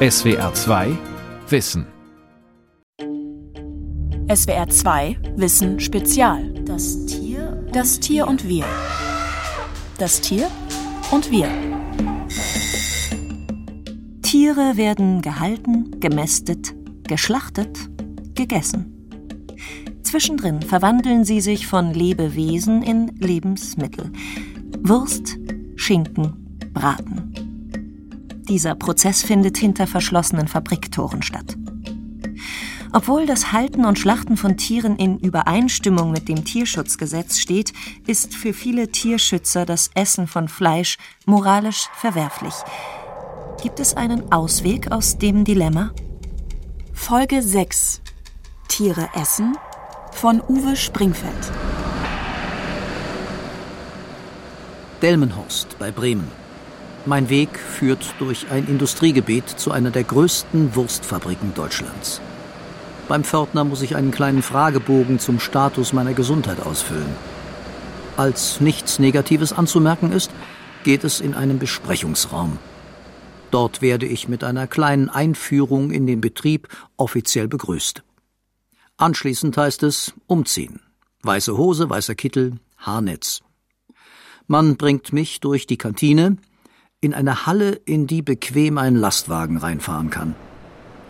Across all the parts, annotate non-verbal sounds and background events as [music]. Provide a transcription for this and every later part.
SWR 2 Wissen. SWR 2 Wissen Spezial. Das Tier. Das Tier und wir. Das Tier und wir. Tiere werden gehalten, gemästet, geschlachtet, gegessen. Zwischendrin verwandeln sie sich von Lebewesen in Lebensmittel. Wurst, Schinken, Braten. Dieser Prozess findet hinter verschlossenen Fabriktoren statt. Obwohl das Halten und Schlachten von Tieren in Übereinstimmung mit dem Tierschutzgesetz steht, ist für viele Tierschützer das Essen von Fleisch moralisch verwerflich. Gibt es einen Ausweg aus dem Dilemma? Folge 6 Tiere essen von Uwe Springfeld. Delmenhorst bei Bremen. Mein Weg führt durch ein Industriegebiet zu einer der größten Wurstfabriken Deutschlands. Beim Pförtner muss ich einen kleinen Fragebogen zum Status meiner Gesundheit ausfüllen. Als nichts Negatives anzumerken ist, geht es in einen Besprechungsraum. Dort werde ich mit einer kleinen Einführung in den Betrieb offiziell begrüßt. Anschließend heißt es umziehen. Weiße Hose, weißer Kittel, Haarnetz. Man bringt mich durch die Kantine in eine Halle, in die bequem ein Lastwagen reinfahren kann.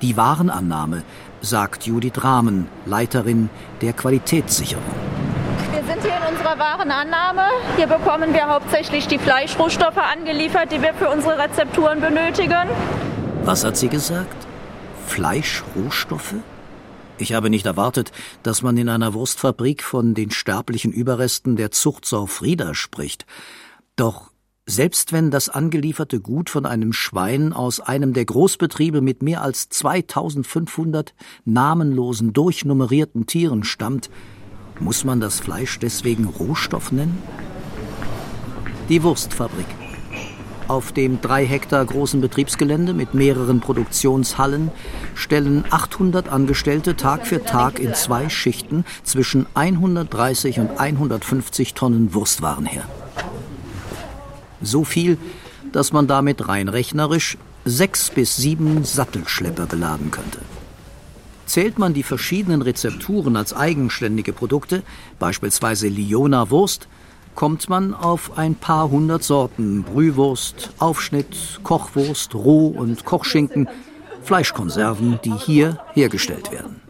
Die Warenannahme, sagt Judith Rahmen, Leiterin der Qualitätssicherung. Wir sind hier in unserer Warenannahme. Hier bekommen wir hauptsächlich die Fleischrohstoffe angeliefert, die wir für unsere Rezepturen benötigen. Was hat sie gesagt? Fleischrohstoffe? Ich habe nicht erwartet, dass man in einer Wurstfabrik von den sterblichen Überresten der Zuchtsau Frieda spricht. Doch selbst wenn das angelieferte Gut von einem Schwein aus einem der Großbetriebe mit mehr als 2500 namenlosen, durchnummerierten Tieren stammt, muss man das Fleisch deswegen Rohstoff nennen? Die Wurstfabrik. Auf dem drei Hektar großen Betriebsgelände mit mehreren Produktionshallen stellen 800 Angestellte Tag für Tag in zwei Schichten zwischen 130 und 150 Tonnen Wurstwaren her. So viel, dass man damit rein rechnerisch sechs bis sieben Sattelschlepper beladen könnte. Zählt man die verschiedenen Rezepturen als eigenständige Produkte, beispielsweise Liona Wurst, kommt man auf ein paar hundert Sorten Brühwurst, Aufschnitt, Kochwurst, Roh- und Kochschinken, Fleischkonserven, die hier hergestellt werden.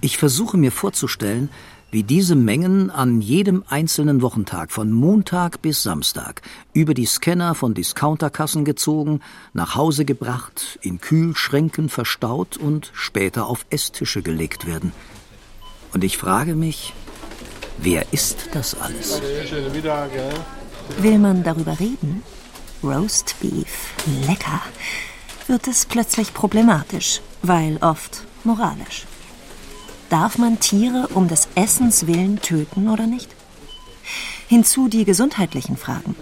Ich versuche mir vorzustellen, wie diese Mengen an jedem einzelnen Wochentag von Montag bis Samstag über die Scanner von Discounterkassen gezogen, nach Hause gebracht, in Kühlschränken verstaut und später auf Esstische gelegt werden. Und ich frage mich, Wer ist das alles? Will man darüber reden? Roast Beef, lecker. Wird es plötzlich problematisch, weil oft moralisch. Darf man Tiere um des Essens willen töten oder nicht? Hinzu die gesundheitlichen Fragen.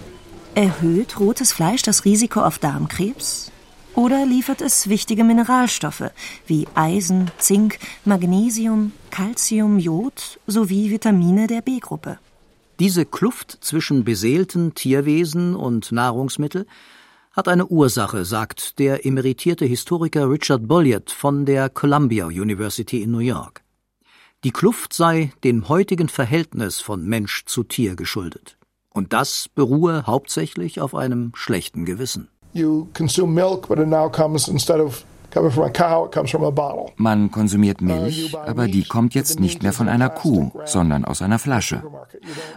Erhöht rotes Fleisch das Risiko auf Darmkrebs? Oder liefert es wichtige Mineralstoffe wie Eisen, Zink, Magnesium, Calcium, Jod sowie Vitamine der B-Gruppe? Diese Kluft zwischen beseelten Tierwesen und Nahrungsmittel hat eine Ursache, sagt der emeritierte Historiker Richard Bolliott von der Columbia University in New York. Die Kluft sei dem heutigen Verhältnis von Mensch zu Tier geschuldet. Und das beruhe hauptsächlich auf einem schlechten Gewissen. You consume milk, but it now comes instead of man konsumiert Milch, aber die kommt jetzt nicht mehr von einer Kuh, sondern aus einer Flasche.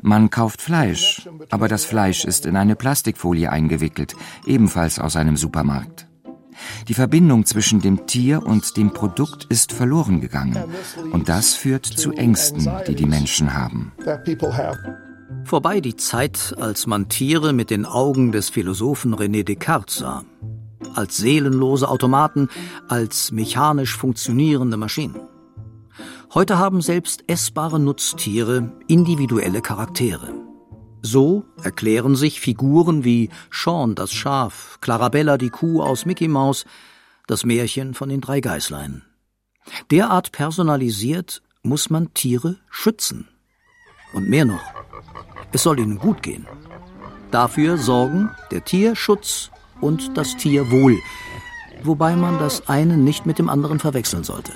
Man kauft Fleisch, aber das Fleisch ist in eine Plastikfolie eingewickelt, ebenfalls aus einem Supermarkt. Die Verbindung zwischen dem Tier und dem Produkt ist verloren gegangen. Und das führt zu Ängsten, die die Menschen haben. Vorbei die Zeit, als man Tiere mit den Augen des Philosophen René Descartes sah. Als seelenlose Automaten, als mechanisch funktionierende Maschinen. Heute haben selbst essbare Nutztiere individuelle Charaktere. So erklären sich Figuren wie Sean das Schaf, Clarabella die Kuh aus Mickey Mouse, das Märchen von den drei Geißlein. Derart personalisiert muss man Tiere schützen. Und mehr noch, es soll ihnen gut gehen. Dafür sorgen der Tierschutz und das Tierwohl. wobei man das eine nicht mit dem anderen verwechseln sollte.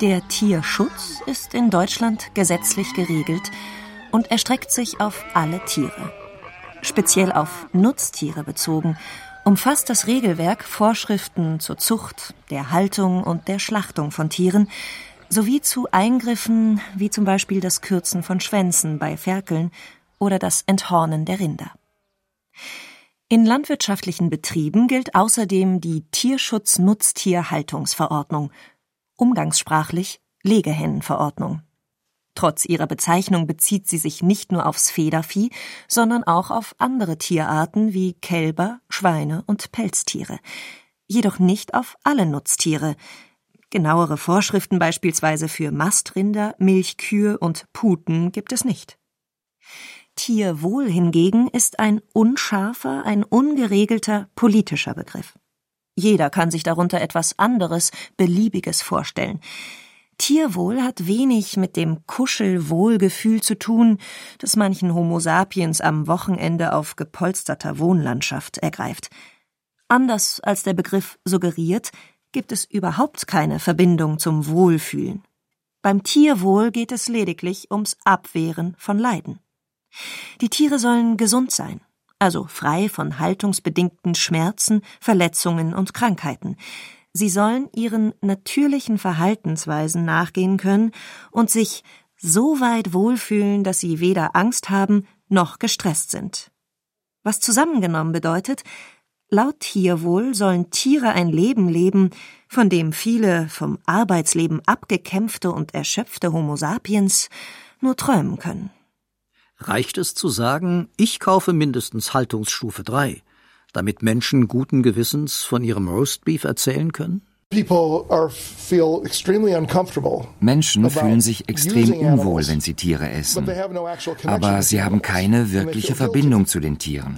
Der Tierschutz ist in Deutschland gesetzlich geregelt und erstreckt sich auf alle Tiere. Speziell auf Nutztiere bezogen umfasst das Regelwerk Vorschriften zur Zucht, der Haltung und der Schlachtung von Tieren sowie zu Eingriffen wie zum Beispiel das Kürzen von Schwänzen bei Ferkeln oder das Enthornen der Rinder. In landwirtschaftlichen Betrieben gilt außerdem die Tierschutz-Nutztierhaltungsverordnung, umgangssprachlich Legehennenverordnung. Trotz ihrer Bezeichnung bezieht sie sich nicht nur aufs Federvieh, sondern auch auf andere Tierarten wie Kälber, Schweine und Pelztiere, jedoch nicht auf alle Nutztiere. Genauere Vorschriften beispielsweise für Mastrinder, Milchkühe und Puten gibt es nicht. Tierwohl hingegen ist ein unscharfer, ein ungeregelter politischer Begriff. Jeder kann sich darunter etwas anderes, Beliebiges vorstellen. Tierwohl hat wenig mit dem Kuschelwohlgefühl zu tun, das manchen Homo sapiens am Wochenende auf gepolsterter Wohnlandschaft ergreift. Anders als der Begriff suggeriert, gibt es überhaupt keine Verbindung zum Wohlfühlen. Beim Tierwohl geht es lediglich ums Abwehren von Leiden. Die Tiere sollen gesund sein, also frei von haltungsbedingten Schmerzen, Verletzungen und Krankheiten. Sie sollen ihren natürlichen Verhaltensweisen nachgehen können und sich so weit wohlfühlen, dass sie weder Angst haben noch gestresst sind. Was zusammengenommen bedeutet, laut Tierwohl sollen Tiere ein Leben leben, von dem viele vom Arbeitsleben abgekämpfte und erschöpfte Homo sapiens nur träumen können. Reicht es zu sagen, ich kaufe mindestens Haltungsstufe 3? Damit Menschen guten Gewissens von ihrem Roastbeef erzählen können? Menschen fühlen sich extrem unwohl, wenn sie Tiere essen. Aber sie haben keine wirkliche Verbindung zu den Tieren.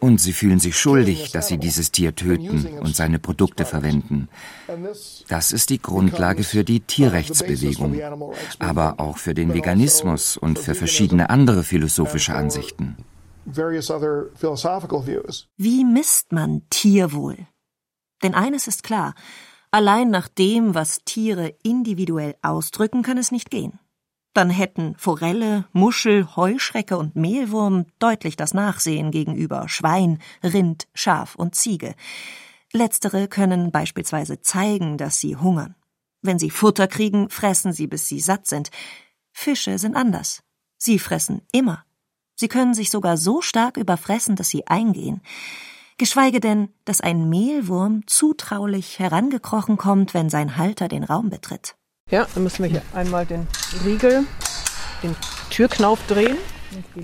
Und sie fühlen sich schuldig, dass sie dieses Tier töten und seine Produkte verwenden. Das ist die Grundlage für die Tierrechtsbewegung, aber auch für den Veganismus und für verschiedene andere philosophische Ansichten. Wie misst man Tierwohl? Denn eines ist klar, allein nach dem, was Tiere individuell ausdrücken, kann es nicht gehen. Dann hätten Forelle, Muschel, Heuschrecke und Mehlwurm deutlich das Nachsehen gegenüber Schwein, Rind, Schaf und Ziege. Letztere können beispielsweise zeigen, dass sie hungern. Wenn sie Futter kriegen, fressen sie, bis sie satt sind. Fische sind anders. Sie fressen immer. Sie können sich sogar so stark überfressen, dass sie eingehen. Geschweige denn, dass ein Mehlwurm zutraulich herangekrochen kommt, wenn sein Halter den Raum betritt. Ja, dann müssen wir hier einmal den Riegel, den Türknauf drehen.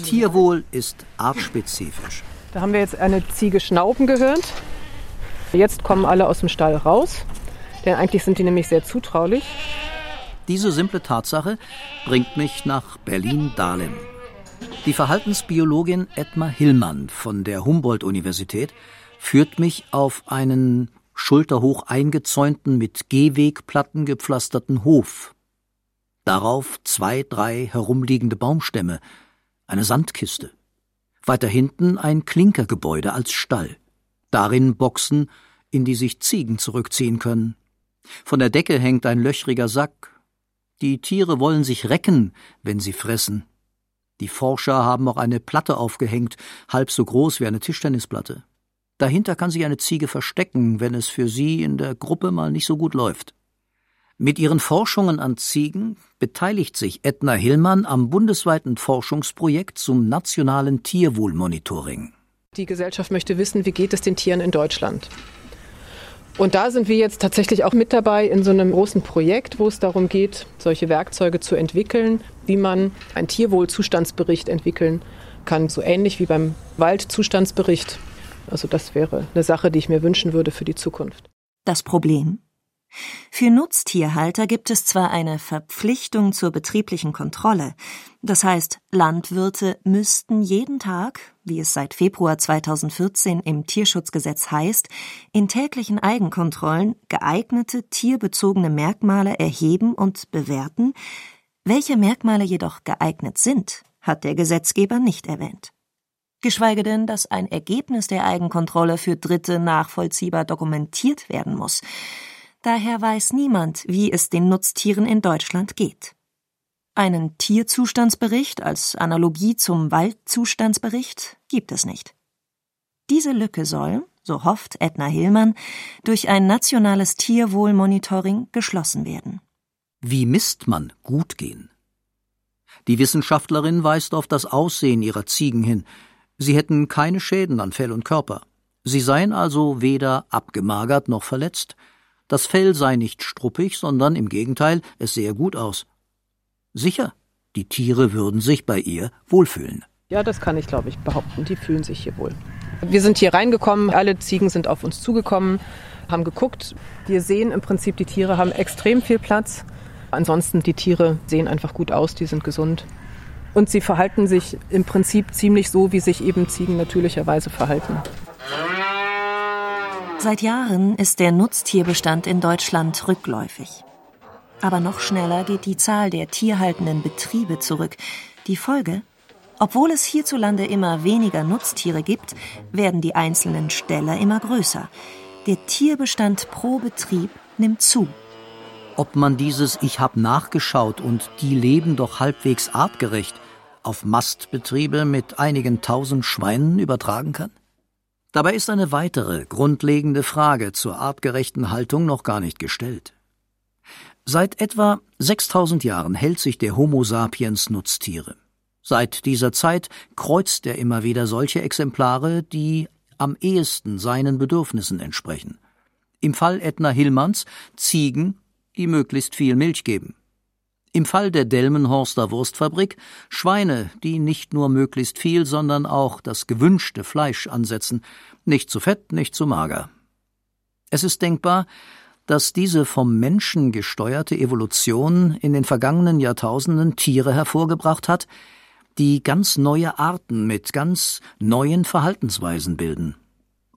Tierwohl ist artspezifisch. Da haben wir jetzt eine Ziege schnauben gehört. Jetzt kommen alle aus dem Stall raus, denn eigentlich sind die nämlich sehr zutraulich. Diese simple Tatsache bringt mich nach Berlin-Dahlem. Die Verhaltensbiologin Edma Hillmann von der Humboldt-Universität führt mich auf einen schulterhoch eingezäunten, mit Gehwegplatten gepflasterten Hof. Darauf zwei, drei herumliegende Baumstämme, eine Sandkiste. Weiter hinten ein Klinkergebäude als Stall. Darin Boxen, in die sich Ziegen zurückziehen können. Von der Decke hängt ein löchriger Sack. Die Tiere wollen sich recken, wenn sie fressen. Die Forscher haben auch eine Platte aufgehängt, halb so groß wie eine Tischtennisplatte. Dahinter kann sich eine Ziege verstecken, wenn es für sie in der Gruppe mal nicht so gut läuft. Mit ihren Forschungen an Ziegen beteiligt sich Edna Hillmann am bundesweiten Forschungsprojekt zum nationalen Tierwohlmonitoring. Die Gesellschaft möchte wissen, wie geht es den Tieren in Deutschland? Und da sind wir jetzt tatsächlich auch mit dabei in so einem großen Projekt, wo es darum geht, solche Werkzeuge zu entwickeln, wie man einen Tierwohlzustandsbericht entwickeln kann, so ähnlich wie beim Waldzustandsbericht. Also das wäre eine Sache, die ich mir wünschen würde für die Zukunft. Das Problem? Für Nutztierhalter gibt es zwar eine Verpflichtung zur betrieblichen Kontrolle, das heißt, Landwirte müssten jeden Tag, wie es seit Februar 2014 im Tierschutzgesetz heißt, in täglichen Eigenkontrollen geeignete tierbezogene Merkmale erheben und bewerten, welche Merkmale jedoch geeignet sind, hat der Gesetzgeber nicht erwähnt. geschweige denn, dass ein Ergebnis der Eigenkontrolle für Dritte nachvollziehbar dokumentiert werden muss. Daher weiß niemand, wie es den Nutztieren in Deutschland geht. Einen Tierzustandsbericht als Analogie zum Waldzustandsbericht gibt es nicht. Diese Lücke soll, so hofft Edna Hillmann, durch ein nationales Tierwohlmonitoring geschlossen werden. Wie misst man gut gehen? Die Wissenschaftlerin weist auf das Aussehen ihrer Ziegen hin. Sie hätten keine Schäden an Fell und Körper. Sie seien also weder abgemagert noch verletzt. Das Fell sei nicht struppig, sondern im Gegenteil, es sehe gut aus. Sicher, die Tiere würden sich bei ihr wohlfühlen. Ja, das kann ich, glaube ich, behaupten. Die fühlen sich hier wohl. Wir sind hier reingekommen, alle Ziegen sind auf uns zugekommen, haben geguckt. Wir sehen im Prinzip, die Tiere haben extrem viel Platz. Ansonsten, die Tiere sehen einfach gut aus, die sind gesund. Und sie verhalten sich im Prinzip ziemlich so, wie sich eben Ziegen natürlicherweise verhalten. Seit Jahren ist der Nutztierbestand in Deutschland rückläufig. Aber noch schneller geht die Zahl der tierhaltenden Betriebe zurück. Die Folge obwohl es hierzulande immer weniger Nutztiere gibt, werden die einzelnen Ställe immer größer. Der Tierbestand pro Betrieb nimmt zu. Ob man dieses Ich hab nachgeschaut und die leben doch halbwegs artgerecht auf Mastbetriebe mit einigen tausend Schweinen übertragen kann? Dabei ist eine weitere grundlegende Frage zur artgerechten Haltung noch gar nicht gestellt. Seit etwa 6000 Jahren hält sich der Homo sapiens Nutztiere. Seit dieser Zeit kreuzt er immer wieder solche Exemplare, die am ehesten seinen Bedürfnissen entsprechen. Im Fall Edna Hillmanns Ziegen, die möglichst viel Milch geben. Im Fall der Delmenhorster Wurstfabrik Schweine, die nicht nur möglichst viel, sondern auch das gewünschte Fleisch ansetzen, nicht zu fett, nicht zu mager. Es ist denkbar, dass diese vom Menschen gesteuerte Evolution in den vergangenen Jahrtausenden Tiere hervorgebracht hat, die ganz neue Arten mit ganz neuen Verhaltensweisen bilden.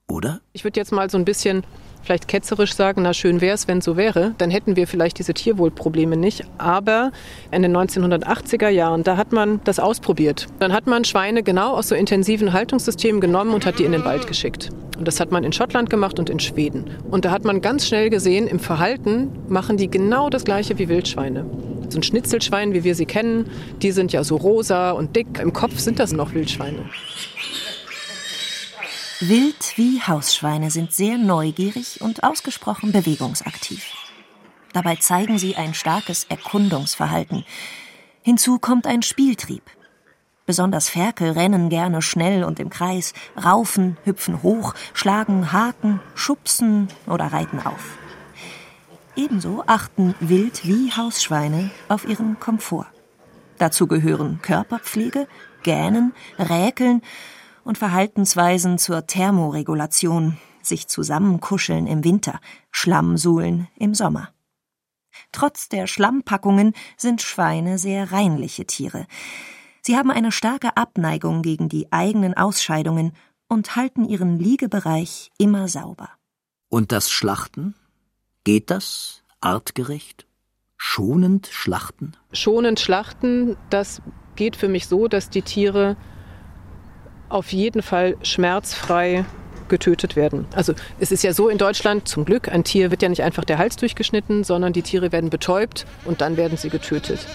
Oder? Ich würde jetzt mal so ein bisschen vielleicht ketzerisch sagen, na schön wäre es, wenn so wäre, dann hätten wir vielleicht diese Tierwohlprobleme nicht. Aber in den 1980er Jahren, da hat man das ausprobiert. Dann hat man Schweine genau aus so intensiven Haltungssystemen genommen und hat die in den Wald geschickt. Und das hat man in Schottland gemacht und in Schweden. Und da hat man ganz schnell gesehen, im Verhalten machen die genau das gleiche wie Wildschweine. So ein Schnitzelschwein, wie wir sie kennen, die sind ja so rosa und dick. Im Kopf sind das noch Wildschweine. Wild wie Hausschweine sind sehr neugierig und ausgesprochen bewegungsaktiv. Dabei zeigen sie ein starkes Erkundungsverhalten. Hinzu kommt ein Spieltrieb. Besonders Ferkel rennen gerne schnell und im Kreis, raufen, hüpfen hoch, schlagen Haken, schubsen oder reiten auf. Ebenso achten Wild wie Hausschweine auf ihren Komfort. Dazu gehören Körperpflege, Gähnen, Räkeln und Verhaltensweisen zur Thermoregulation, sich zusammenkuscheln im Winter, Schlammsuhlen im Sommer. Trotz der Schlammpackungen sind Schweine sehr reinliche Tiere. Sie haben eine starke Abneigung gegen die eigenen Ausscheidungen und halten ihren Liegebereich immer sauber. Und das Schlachten? Geht das artgerecht? Schonend schlachten? Schonend schlachten, das geht für mich so, dass die Tiere auf jeden Fall schmerzfrei getötet werden. Also es ist ja so in Deutschland, zum Glück, ein Tier wird ja nicht einfach der Hals durchgeschnitten, sondern die Tiere werden betäubt und dann werden sie getötet.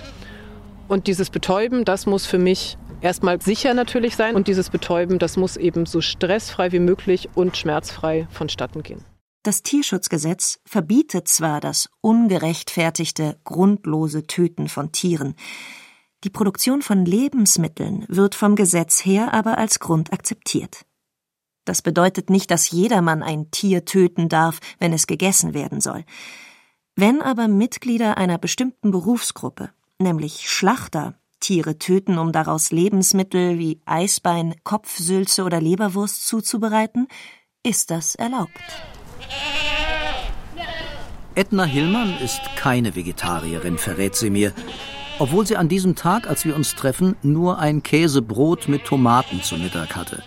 Und dieses Betäuben, das muss für mich erstmal sicher natürlich sein und dieses Betäuben, das muss eben so stressfrei wie möglich und schmerzfrei vonstatten gehen. Das Tierschutzgesetz verbietet zwar das ungerechtfertigte, grundlose Töten von Tieren, die Produktion von Lebensmitteln wird vom Gesetz her aber als Grund akzeptiert. Das bedeutet nicht, dass jedermann ein Tier töten darf, wenn es gegessen werden soll. Wenn aber Mitglieder einer bestimmten Berufsgruppe, nämlich Schlachter, Tiere töten, um daraus Lebensmittel wie Eisbein, Kopfsülze oder Leberwurst zuzubereiten, ist das erlaubt. Edna Hillmann ist keine Vegetarierin, verrät sie mir obwohl sie an diesem Tag, als wir uns treffen, nur ein Käsebrot mit Tomaten zu Mittag hatte.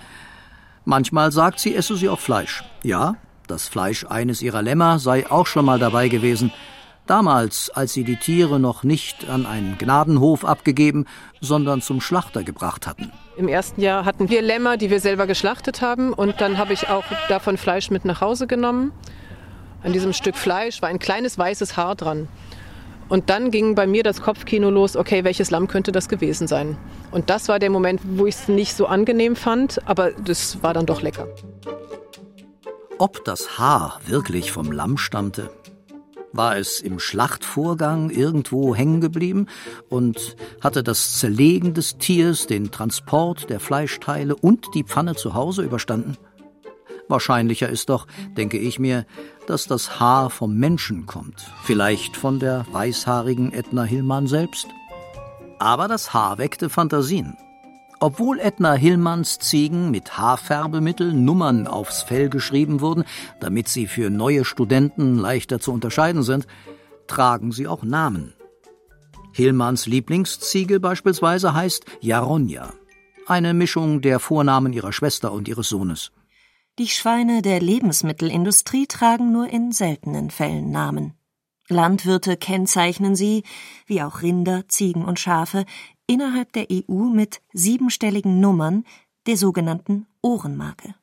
Manchmal sagt sie, esse sie auch Fleisch. Ja, das Fleisch eines ihrer Lämmer sei auch schon mal dabei gewesen, Damals, als sie die Tiere noch nicht an einen Gnadenhof abgegeben, sondern zum Schlachter gebracht hatten. Im ersten Jahr hatten wir Lämmer, die wir selber geschlachtet haben. Und dann habe ich auch davon Fleisch mit nach Hause genommen. An diesem Stück Fleisch war ein kleines weißes Haar dran. Und dann ging bei mir das Kopfkino los, okay, welches Lamm könnte das gewesen sein? Und das war der Moment, wo ich es nicht so angenehm fand, aber das war dann doch lecker. Ob das Haar wirklich vom Lamm stammte, war es im Schlachtvorgang irgendwo hängen geblieben und hatte das Zerlegen des Tiers, den Transport der Fleischteile und die Pfanne zu Hause überstanden? Wahrscheinlicher ist doch, denke ich mir, dass das Haar vom Menschen kommt, vielleicht von der weißhaarigen Edna Hillmann selbst. Aber das Haar weckte Fantasien. Obwohl Edna Hillmanns Ziegen mit Haarfärbemittel Nummern aufs Fell geschrieben wurden, damit sie für neue Studenten leichter zu unterscheiden sind, tragen sie auch Namen. Hillmanns Lieblingsziege beispielsweise heißt Jaronja, eine Mischung der Vornamen ihrer Schwester und ihres Sohnes. Die Schweine der Lebensmittelindustrie tragen nur in seltenen Fällen Namen. Landwirte kennzeichnen sie, wie auch Rinder, Ziegen und Schafe, innerhalb der EU mit siebenstelligen Nummern, der sogenannten Ohrenmarke.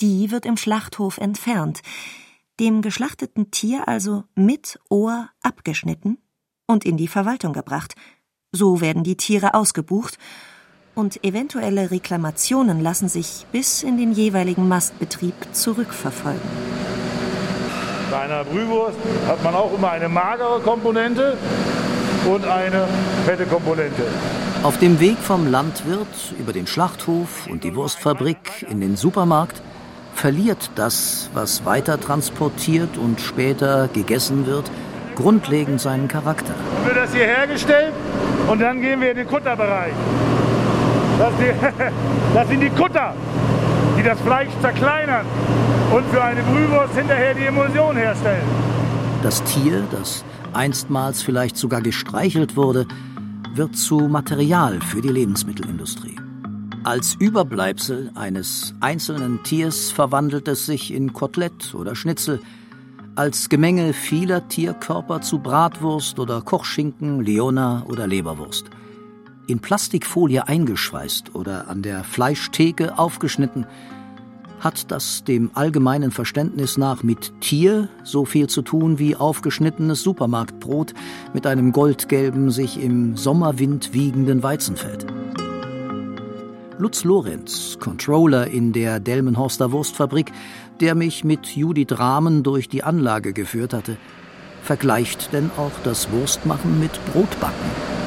Die wird im Schlachthof entfernt, dem geschlachteten Tier also mit Ohr abgeschnitten und in die Verwaltung gebracht. So werden die Tiere ausgebucht und eventuelle Reklamationen lassen sich bis in den jeweiligen Mastbetrieb zurückverfolgen. Bei einer Brühwurst hat man auch immer eine magere Komponente und eine fette Komponente. Auf dem Weg vom Landwirt über den Schlachthof und die Wurstfabrik in den Supermarkt verliert das, was weiter transportiert und später gegessen wird, grundlegend seinen Charakter. Dann wird das hier hergestellt und dann gehen wir in den Kutterbereich. Das, die, [laughs] das sind die Kutter, die das Fleisch zerkleinern und für eine Brühwurst hinterher die Emulsion herstellen. Das Tier, das einstmals vielleicht sogar gestreichelt wurde, wird zu Material für die Lebensmittelindustrie. Als Überbleibsel eines einzelnen Tiers verwandelt es sich in Kotelett oder Schnitzel, als Gemenge vieler Tierkörper zu Bratwurst oder Kochschinken, Leona oder Leberwurst. In Plastikfolie eingeschweißt oder an der Fleischtheke aufgeschnitten, hat das dem allgemeinen Verständnis nach mit Tier so viel zu tun wie aufgeschnittenes Supermarktbrot mit einem goldgelben, sich im Sommerwind wiegenden Weizenfeld. Lutz Lorenz, Controller in der Delmenhorster Wurstfabrik, der mich mit Judith Rahmen durch die Anlage geführt hatte, vergleicht denn auch das Wurstmachen mit Brotbacken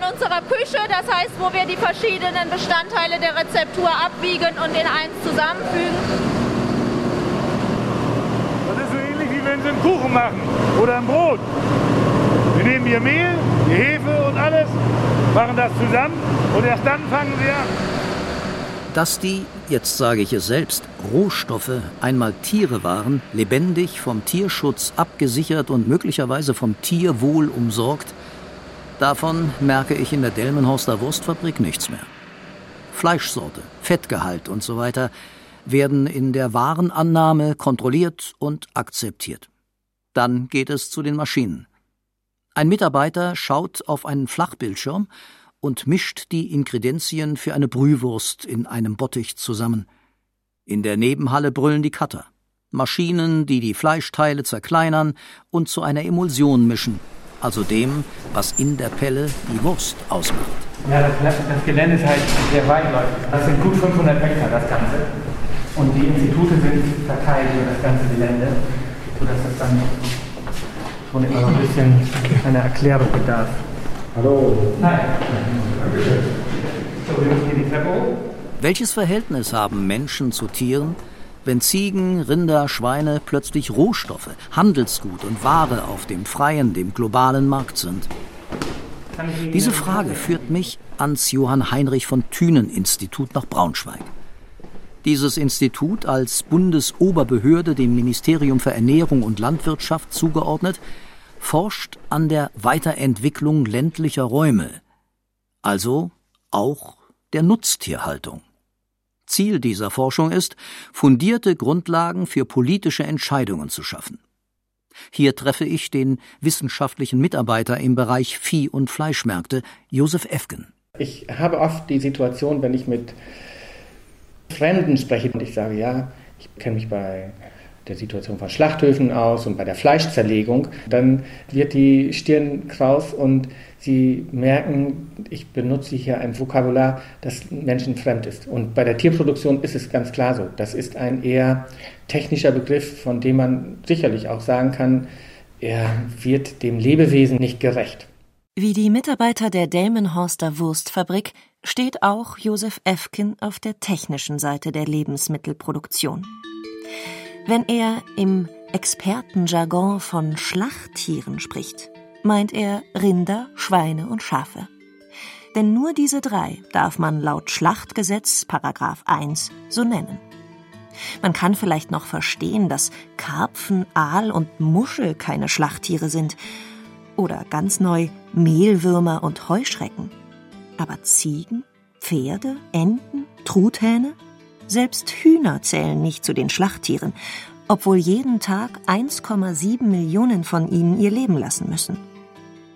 unserer Küche, das heißt, wo wir die verschiedenen Bestandteile der Rezeptur abwiegen und in eins zusammenfügen. Das ist so ähnlich wie wenn Sie einen Kuchen machen oder ein Brot. Wir nehmen hier Mehl, die Hefe und alles, machen das zusammen und erst dann fangen Sie an. Dass die, jetzt sage ich es selbst, Rohstoffe einmal Tiere waren, lebendig vom Tierschutz abgesichert und möglicherweise vom Tierwohl umsorgt, Davon merke ich in der Delmenhorster Wurstfabrik nichts mehr. Fleischsorte, Fettgehalt und so weiter werden in der Warenannahme kontrolliert und akzeptiert. Dann geht es zu den Maschinen. Ein Mitarbeiter schaut auf einen Flachbildschirm und mischt die Ingredienzien für eine Brühwurst in einem Bottich zusammen. In der Nebenhalle brüllen die Cutter. Maschinen, die die Fleischteile zerkleinern und zu einer Emulsion mischen, also dem, was in der Pelle die Wurst ausmacht. Ja, das, das Gelände ist halt sehr weitläufig. Das sind gut 500 Hektar, das Ganze. Und die Institute sind verteilt über das ganze Gelände, sodass das dann schon immer so ein bisschen eine Erklärung bedarf. Hallo. Nein. Dankeschön. So, wir müssen hier die Treppe hoch. Welches Verhältnis haben Menschen zu Tieren, wenn Ziegen, Rinder, Schweine plötzlich Rohstoffe, Handelsgut und Ware auf dem freien, dem globalen Markt sind. Diese Frage führt mich ans Johann Heinrich von Thünen Institut nach Braunschweig. Dieses Institut als Bundesoberbehörde dem Ministerium für Ernährung und Landwirtschaft zugeordnet, forscht an der Weiterentwicklung ländlicher Räume, also auch der Nutztierhaltung. Ziel dieser Forschung ist, fundierte Grundlagen für politische Entscheidungen zu schaffen. Hier treffe ich den wissenschaftlichen Mitarbeiter im Bereich Vieh- und Fleischmärkte, Josef Efken. Ich habe oft die Situation, wenn ich mit Fremden spreche und ich sage, ja, ich kenne mich bei der Situation von Schlachthöfen aus und bei der Fleischzerlegung, dann wird die Stirn kraus und sie merken, ich benutze hier ein Vokabular, das menschenfremd ist. Und bei der Tierproduktion ist es ganz klar so. Das ist ein eher technischer Begriff, von dem man sicherlich auch sagen kann, er wird dem Lebewesen nicht gerecht. Wie die Mitarbeiter der Delmenhorster Wurstfabrik steht auch Josef Efkin auf der technischen Seite der Lebensmittelproduktion. Wenn er im Expertenjargon von Schlachttieren spricht, meint er Rinder, Schweine und Schafe. Denn nur diese drei darf man laut Schlachtgesetz Paragraph 1 so nennen. Man kann vielleicht noch verstehen, dass Karpfen, Aal und Muschel keine Schlachttiere sind. Oder ganz neu Mehlwürmer und Heuschrecken. Aber Ziegen, Pferde, Enten, Truthähne? Selbst Hühner zählen nicht zu den Schlachttieren, obwohl jeden Tag 1,7 Millionen von ihnen ihr Leben lassen müssen.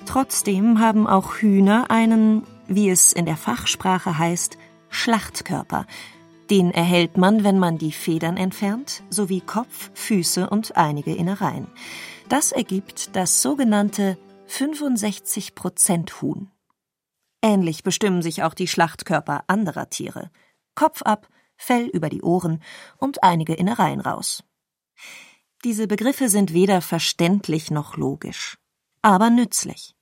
Trotzdem haben auch Hühner einen, wie es in der Fachsprache heißt, Schlachtkörper. Den erhält man, wenn man die Federn entfernt, sowie Kopf, Füße und einige Innereien. Das ergibt das sogenannte 65% Huhn. Ähnlich bestimmen sich auch die Schlachtkörper anderer Tiere. Kopf ab, Fell über die Ohren und einige Innereien raus. Diese Begriffe sind weder verständlich noch logisch, aber nützlich.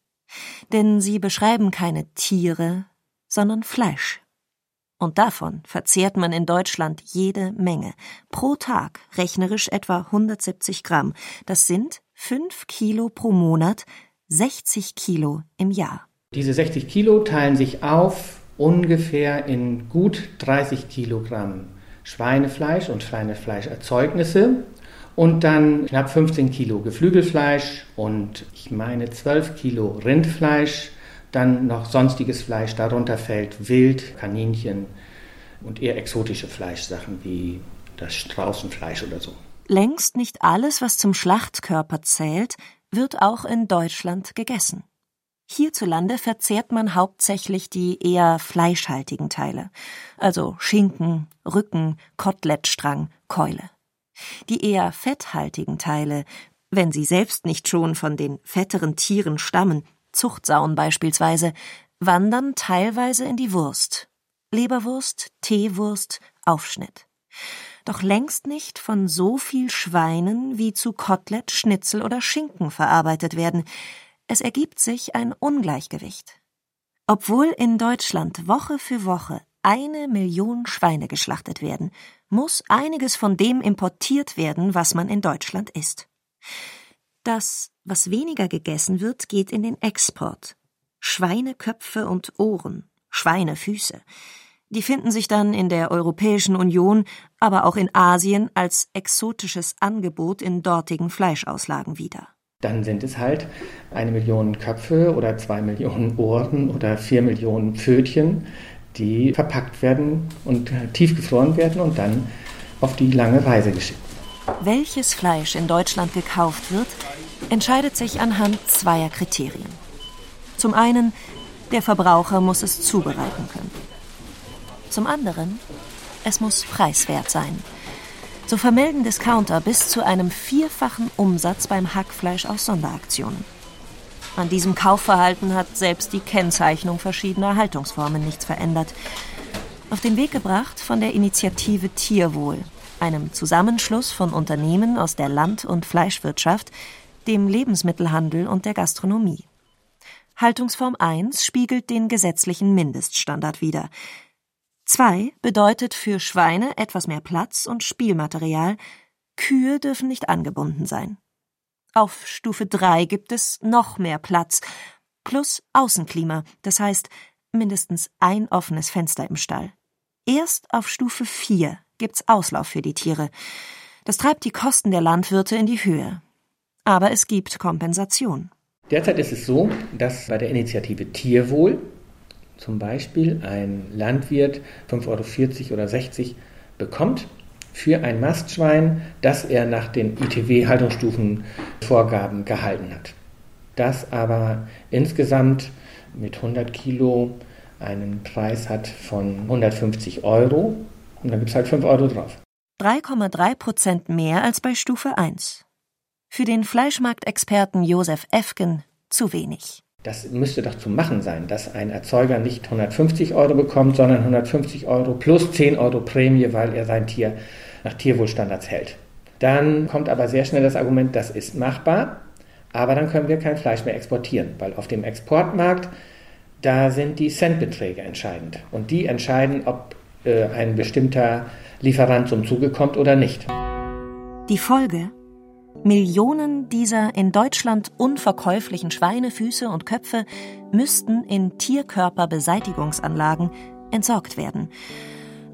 Denn sie beschreiben keine Tiere, sondern Fleisch. Und davon verzehrt man in Deutschland jede Menge. Pro Tag rechnerisch etwa 170 Gramm. Das sind 5 Kilo pro Monat, 60 Kilo im Jahr. Diese 60 Kilo teilen sich auf ungefähr in gut 30 Kilogramm Schweinefleisch und Schweinefleischerzeugnisse und dann knapp 15 Kilo Geflügelfleisch und ich meine 12 Kilo Rindfleisch, dann noch sonstiges Fleisch, darunter fällt Wild, Kaninchen und eher exotische Fleischsachen wie das Straußenfleisch oder so. Längst nicht alles, was zum Schlachtkörper zählt, wird auch in Deutschland gegessen. Hierzulande verzehrt man hauptsächlich die eher fleischhaltigen Teile, also Schinken, Rücken, Kotelettstrang, Keule. Die eher fetthaltigen Teile, wenn sie selbst nicht schon von den fetteren Tieren stammen, Zuchtsauen beispielsweise, wandern teilweise in die Wurst. Leberwurst, Teewurst, Aufschnitt. Doch längst nicht von so viel Schweinen, wie zu Kotelett, Schnitzel oder Schinken verarbeitet werden, es ergibt sich ein Ungleichgewicht. Obwohl in Deutschland Woche für Woche eine Million Schweine geschlachtet werden, muss einiges von dem importiert werden, was man in Deutschland isst. Das, was weniger gegessen wird, geht in den Export. Schweineköpfe und Ohren, Schweinefüße. Die finden sich dann in der Europäischen Union, aber auch in Asien als exotisches Angebot in dortigen Fleischauslagen wieder dann sind es halt eine Million Köpfe oder zwei Millionen Ohren oder vier Millionen Pfötchen, die verpackt werden und tiefgefroren werden und dann auf die lange Reise geschickt. Welches Fleisch in Deutschland gekauft wird, entscheidet sich anhand zweier Kriterien. Zum einen, der Verbraucher muss es zubereiten können. Zum anderen, es muss preiswert sein. So vermelden Discounter bis zu einem vierfachen Umsatz beim Hackfleisch aus Sonderaktionen. An diesem Kaufverhalten hat selbst die Kennzeichnung verschiedener Haltungsformen nichts verändert. Auf den Weg gebracht von der Initiative Tierwohl, einem Zusammenschluss von Unternehmen aus der Land- und Fleischwirtschaft, dem Lebensmittelhandel und der Gastronomie. Haltungsform 1 spiegelt den gesetzlichen Mindeststandard wider. Zwei bedeutet für Schweine etwas mehr Platz und Spielmaterial. Kühe dürfen nicht angebunden sein. Auf Stufe 3 gibt es noch mehr Platz plus Außenklima, das heißt mindestens ein offenes Fenster im Stall. Erst auf Stufe 4 gibt's Auslauf für die Tiere. Das treibt die Kosten der Landwirte in die Höhe. Aber es gibt Kompensation. Derzeit ist es so, dass bei der Initiative Tierwohl zum Beispiel ein Landwirt 5,40 Euro oder 60 bekommt für ein Mastschwein, das er nach den ITW-Haltungsstufenvorgaben gehalten hat. Das aber insgesamt mit 100 Kilo einen Preis hat von 150 Euro und dann gibt es halt 5 Euro drauf. 3,3 Prozent mehr als bei Stufe 1. Für den Fleischmarktexperten Josef Efken zu wenig. Das müsste doch zu machen sein, dass ein Erzeuger nicht 150 Euro bekommt, sondern 150 Euro plus 10 Euro Prämie, weil er sein Tier nach Tierwohlstandards hält. Dann kommt aber sehr schnell das Argument, das ist machbar, aber dann können wir kein Fleisch mehr exportieren, weil auf dem Exportmarkt, da sind die Centbeträge entscheidend. Und die entscheiden, ob äh, ein bestimmter Lieferant zum Zuge kommt oder nicht. Die Folge? Millionen dieser in Deutschland unverkäuflichen Schweinefüße und Köpfe müssten in Tierkörperbeseitigungsanlagen entsorgt werden.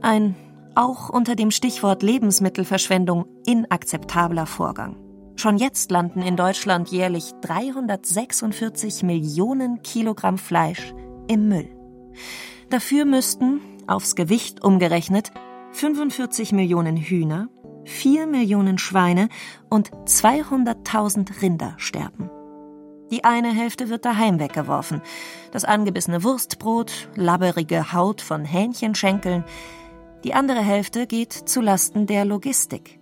Ein auch unter dem Stichwort Lebensmittelverschwendung inakzeptabler Vorgang. Schon jetzt landen in Deutschland jährlich 346 Millionen Kilogramm Fleisch im Müll. Dafür müssten, aufs Gewicht umgerechnet, 45 Millionen Hühner, 4 Millionen Schweine und 200.000 Rinder sterben. Die eine Hälfte wird daheim weggeworfen. Das angebissene Wurstbrot, labberige Haut von Hähnchenschenkeln. Die andere Hälfte geht zu Lasten der Logistik.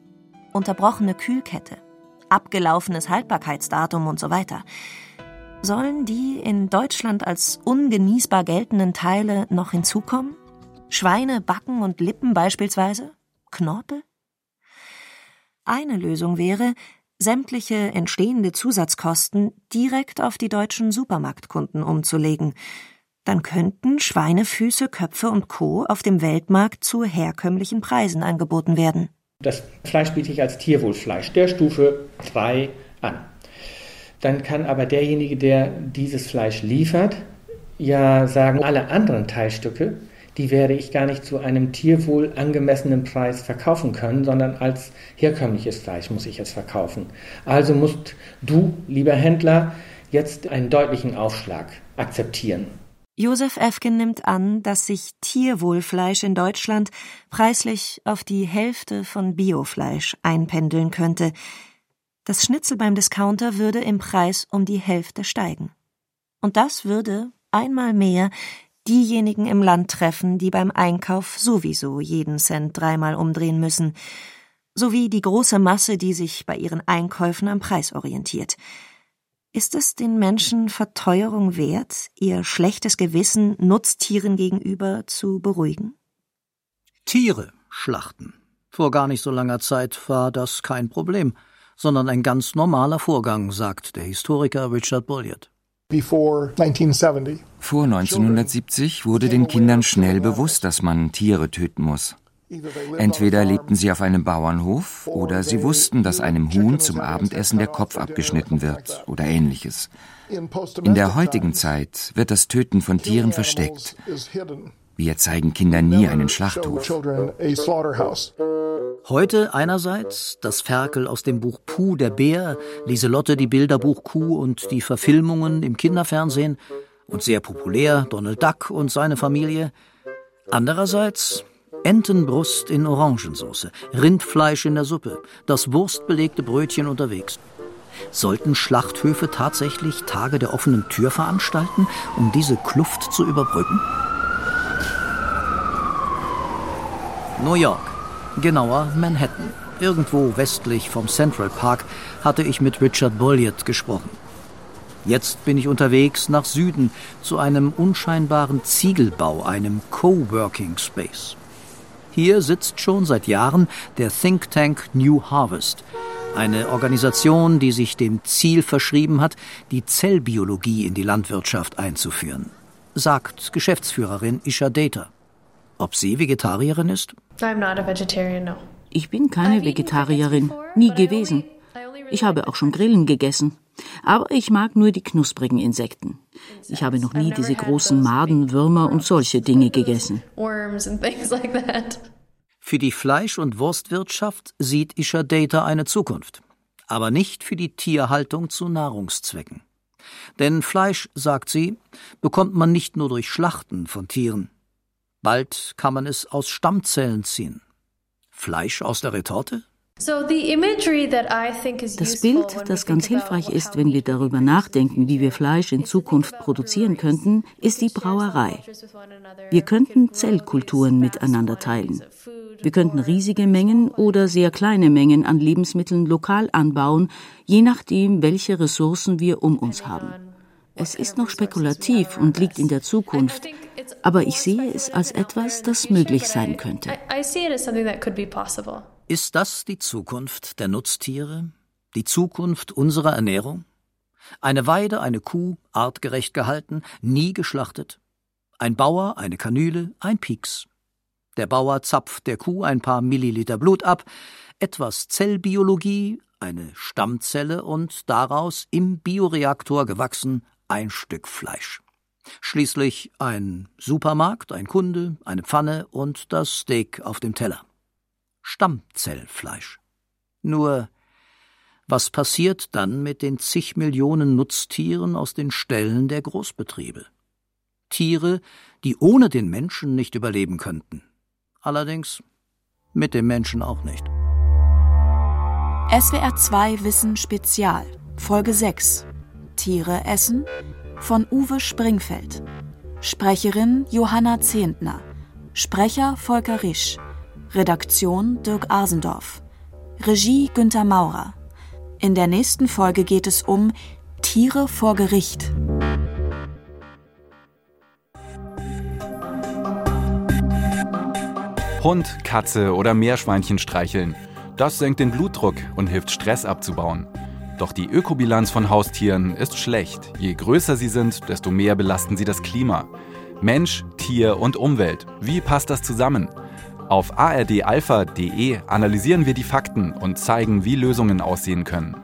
Unterbrochene Kühlkette, abgelaufenes Haltbarkeitsdatum und so weiter. Sollen die in Deutschland als ungenießbar geltenden Teile noch hinzukommen? Schweine, Backen und Lippen beispielsweise? Knorpel? Eine Lösung wäre, sämtliche entstehende Zusatzkosten direkt auf die deutschen Supermarktkunden umzulegen. Dann könnten Schweinefüße, Köpfe und Co. auf dem Weltmarkt zu herkömmlichen Preisen angeboten werden. Das Fleisch biete ich als Tierwohlfleisch der Stufe 3 an. Dann kann aber derjenige, der dieses Fleisch liefert, ja sagen, alle anderen Teilstücke die werde ich gar nicht zu einem tierwohl angemessenen Preis verkaufen können, sondern als herkömmliches Fleisch muss ich es verkaufen. Also musst du, lieber Händler, jetzt einen deutlichen Aufschlag akzeptieren. Josef Efken nimmt an, dass sich Tierwohlfleisch in Deutschland preislich auf die Hälfte von Biofleisch einpendeln könnte. Das Schnitzel beim Discounter würde im Preis um die Hälfte steigen. Und das würde einmal mehr diejenigen im Land treffen, die beim Einkauf sowieso jeden Cent dreimal umdrehen müssen, sowie die große Masse, die sich bei ihren Einkäufen am Preis orientiert. Ist es den Menschen Verteuerung wert, ihr schlechtes Gewissen Nutztieren gegenüber zu beruhigen? Tiere schlachten. Vor gar nicht so langer Zeit war das kein Problem, sondern ein ganz normaler Vorgang, sagt der Historiker Richard Bulliard. Vor 1970 wurde den Kindern schnell bewusst, dass man Tiere töten muss. Entweder lebten sie auf einem Bauernhof oder sie wussten, dass einem Huhn zum Abendessen der Kopf abgeschnitten wird oder ähnliches. In der heutigen Zeit wird das Töten von Tieren versteckt. Wir zeigen Kindern nie einen Schlachthof. Heute einerseits das Ferkel aus dem Buch Puh, der Bär, Lieselotte, die Bilderbuch Kuh und die Verfilmungen im Kinderfernsehen und sehr populär Donald Duck und seine Familie. Andererseits Entenbrust in Orangensauce, Rindfleisch in der Suppe, das wurstbelegte Brötchen unterwegs. Sollten Schlachthöfe tatsächlich Tage der offenen Tür veranstalten, um diese Kluft zu überbrücken? New York, genauer Manhattan. Irgendwo westlich vom Central Park hatte ich mit Richard Bulliard gesprochen. Jetzt bin ich unterwegs nach Süden zu einem unscheinbaren Ziegelbau, einem Coworking Space. Hier sitzt schon seit Jahren der Think Tank New Harvest, eine Organisation, die sich dem Ziel verschrieben hat, die Zellbiologie in die Landwirtschaft einzuführen, sagt Geschäftsführerin Isha Data. Ob sie Vegetarierin ist? Ich bin keine Vegetarierin, nie gewesen. Ich habe auch schon Grillen gegessen. Aber ich mag nur die knusprigen Insekten. Ich habe noch nie diese großen Maden, Würmer und solche Dinge gegessen. [laughs] Für die Fleisch- und Wurstwirtschaft sieht Isha Data eine Zukunft. Aber nicht für die Tierhaltung zu Nahrungszwecken. Denn Fleisch, sagt sie, bekommt man nicht nur durch Schlachten von Tieren. Bald kann man es aus Stammzellen ziehen. Fleisch aus der Retorte? Das Bild, das ganz hilfreich ist, wenn wir darüber nachdenken, wie wir Fleisch in Zukunft produzieren könnten, ist die Brauerei. Wir könnten Zellkulturen miteinander teilen. Wir könnten riesige Mengen oder sehr kleine Mengen an Lebensmitteln lokal anbauen, je nachdem, welche Ressourcen wir um uns haben. Es ist noch spekulativ und liegt in der Zukunft, aber ich sehe es als etwas, das möglich sein könnte. Ist das die Zukunft der Nutztiere? Die Zukunft unserer Ernährung? Eine Weide, eine Kuh, artgerecht gehalten, nie geschlachtet. Ein Bauer, eine Kanüle, ein Pieks. Der Bauer zapft der Kuh ein paar Milliliter Blut ab, etwas Zellbiologie, eine Stammzelle und daraus im Bioreaktor gewachsen ein Stück Fleisch. Schließlich ein Supermarkt, ein Kunde, eine Pfanne und das Steak auf dem Teller. Stammzellfleisch. Nur, was passiert dann mit den zig Millionen Nutztieren aus den Ställen der Großbetriebe? Tiere, die ohne den Menschen nicht überleben könnten. Allerdings mit dem Menschen auch nicht. SWR 2 Wissen Spezial, Folge 6. Tiere essen von Uwe Springfeld. Sprecherin Johanna Zehntner. Sprecher Volker Risch. Redaktion Dirk Asendorf. Regie Günter Maurer. In der nächsten Folge geht es um Tiere vor Gericht. Hund, Katze oder Meerschweinchen streicheln. Das senkt den Blutdruck und hilft Stress abzubauen. Doch die Ökobilanz von Haustieren ist schlecht. Je größer sie sind, desto mehr belasten sie das Klima. Mensch, Tier und Umwelt. Wie passt das zusammen? Auf ardalpha.de analysieren wir die Fakten und zeigen, wie Lösungen aussehen können.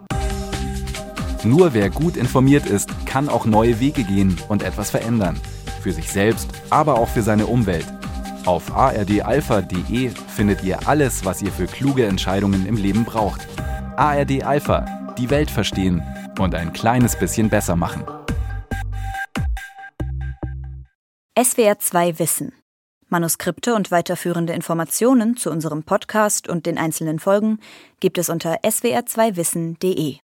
Nur wer gut informiert ist, kann auch neue Wege gehen und etwas verändern. Für sich selbst, aber auch für seine Umwelt. Auf ardalpha.de findet ihr alles, was ihr für kluge Entscheidungen im Leben braucht. ARD Alpha, die Welt verstehen und ein kleines bisschen besser machen. SWR 2 Wissen Manuskripte und weiterführende Informationen zu unserem Podcast und den einzelnen Folgen gibt es unter swr2wissen.de.